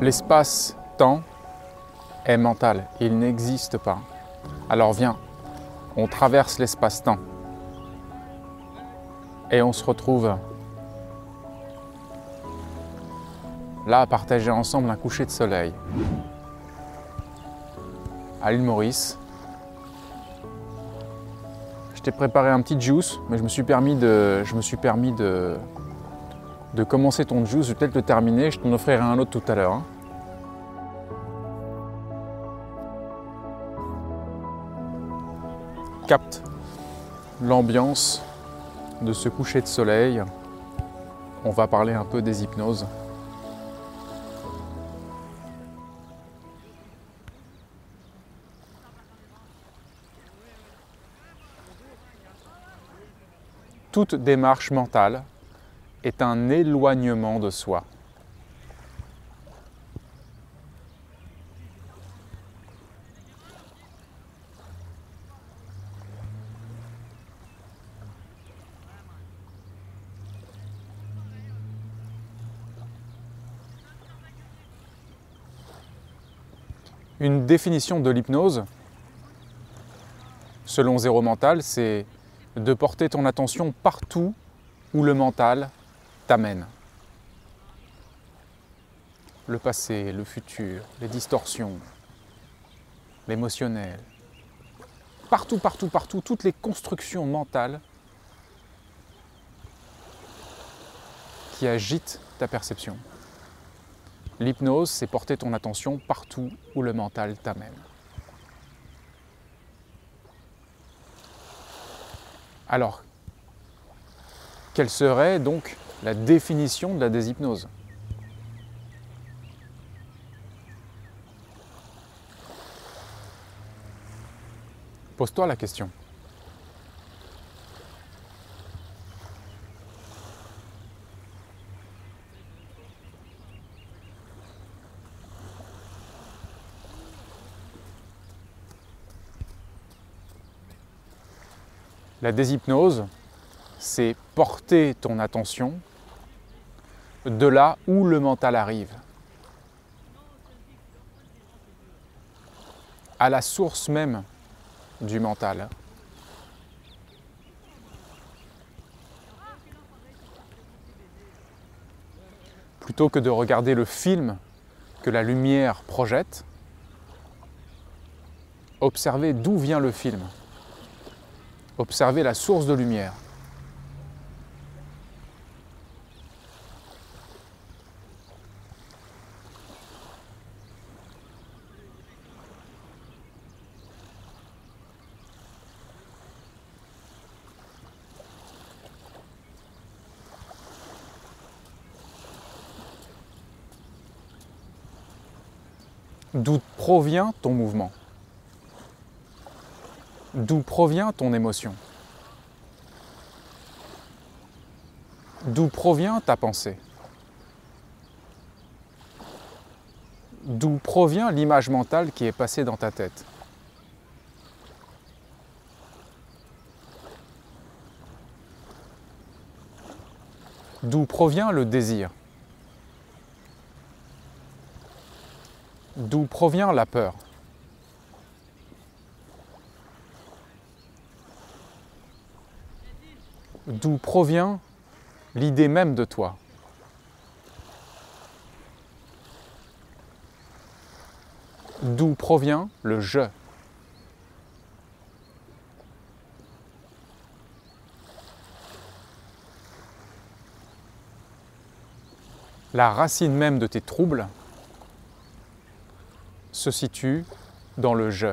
L'espace-temps est mental, il n'existe pas. Alors viens, on traverse l'espace-temps et on se retrouve là à partager ensemble un coucher de soleil à l'île Maurice. Je t'ai préparé un petit juice, mais je me suis permis de, je me suis permis de, de commencer ton juice. Je vais peut-être le terminer, je t'en offrirai un autre tout à l'heure. hein. Capte l'ambiance de ce coucher de soleil. On va parler un peu des hypnoses. Toute démarche mentale est un éloignement de soi. Une définition de l'hypnose, selon Zéro Mental, c'est de porter ton attention partout où le mental t'amène. Le passé, le futur, les distorsions, l'émotionnel. Partout, partout, partout, toutes les constructions mentales qui agitent ta perception. L'hypnose, c'est porter ton attention partout où le mental t'amène. Alors, quelle serait donc la définition de la déshypnose Pose-toi la question. La déshypnose, c'est porter ton attention de là où le mental arrive, à la source même du mental. Plutôt que de regarder le film que la lumière projette, observez d'où vient le film. Observez la source de lumière. D'où provient ton mouvement? D'où provient ton émotion? D'où provient ta pensée? D'où provient l'image mentale qui est passée dans ta tête? D'où provient le désir? D'où provient la peur D'où provient l'idée même de toi D'où provient le je La racine même de tes troubles se situe dans le je.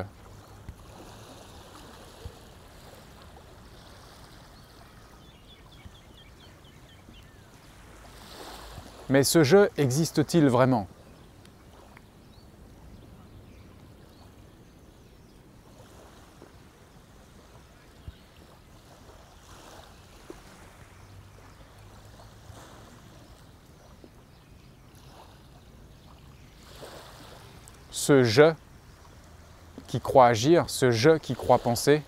Mais ce jeu existe-t-il vraiment? Ce je qui croit agir, ce je qui croit penser,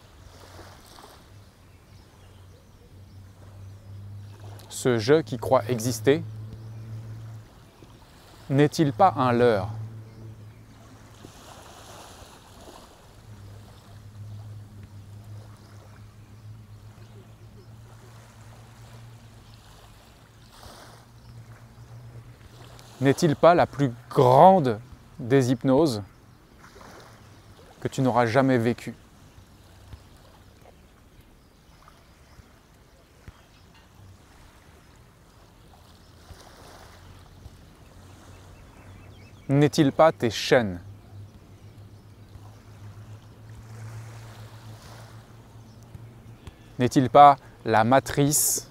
ce je qui croit exister, n'est-il pas un leurre? N'est-il pas la plus grande des hypnoses que tu n'auras jamais vécue N'est-il pas tes chaînes? N'est-il pas la matrice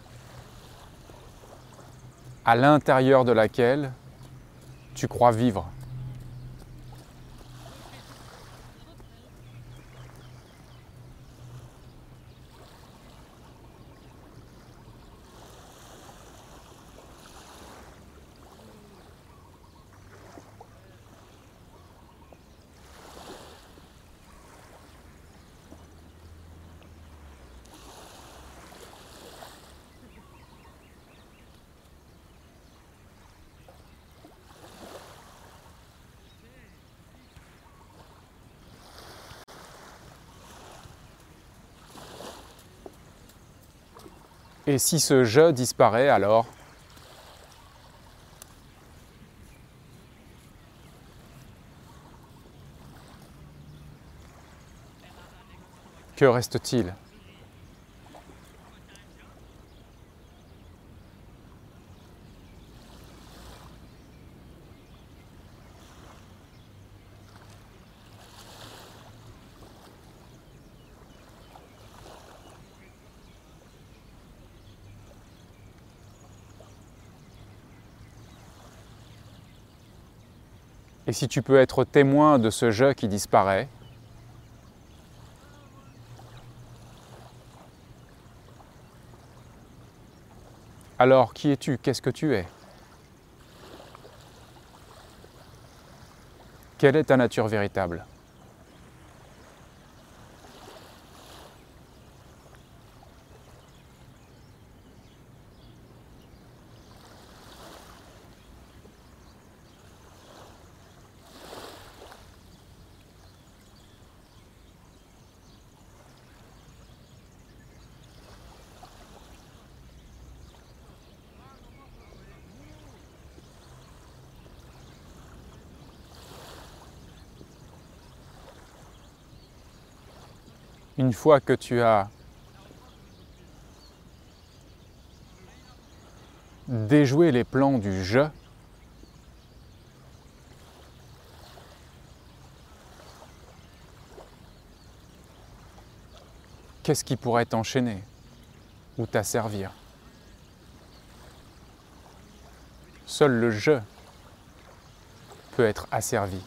à l'intérieur de laquelle tu crois vivre? Et si ce je disparaît alors Que reste-t-il? Et si tu peux être témoin de ce je qui disparaît, alors qui es-tu? Qu'est-ce que tu es? Quelle est ta nature véritable? Une fois que tu as déjoué les plans du je, qu'est-ce qui pourrait t'enchaîner ou t'asservir? Seul le je peut être asservi.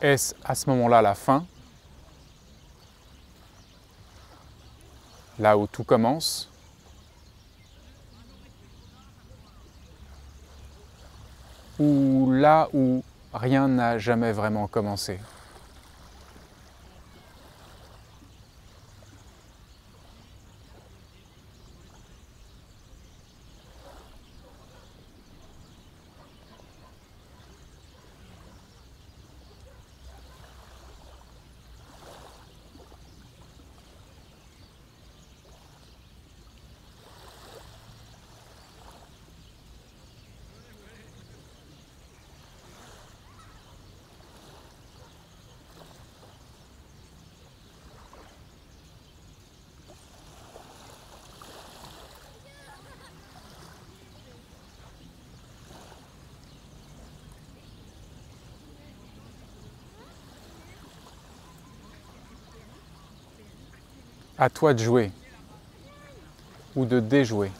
Est-ce à ce moment-là la fin. Là où tout commence. Ou là où rien n'a jamais vraiment commencé À toi de jouer ou de déjouer.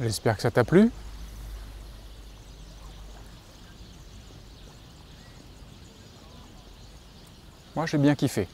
J'espère que ça t'a plu. Moi, j'ai bien kiffé.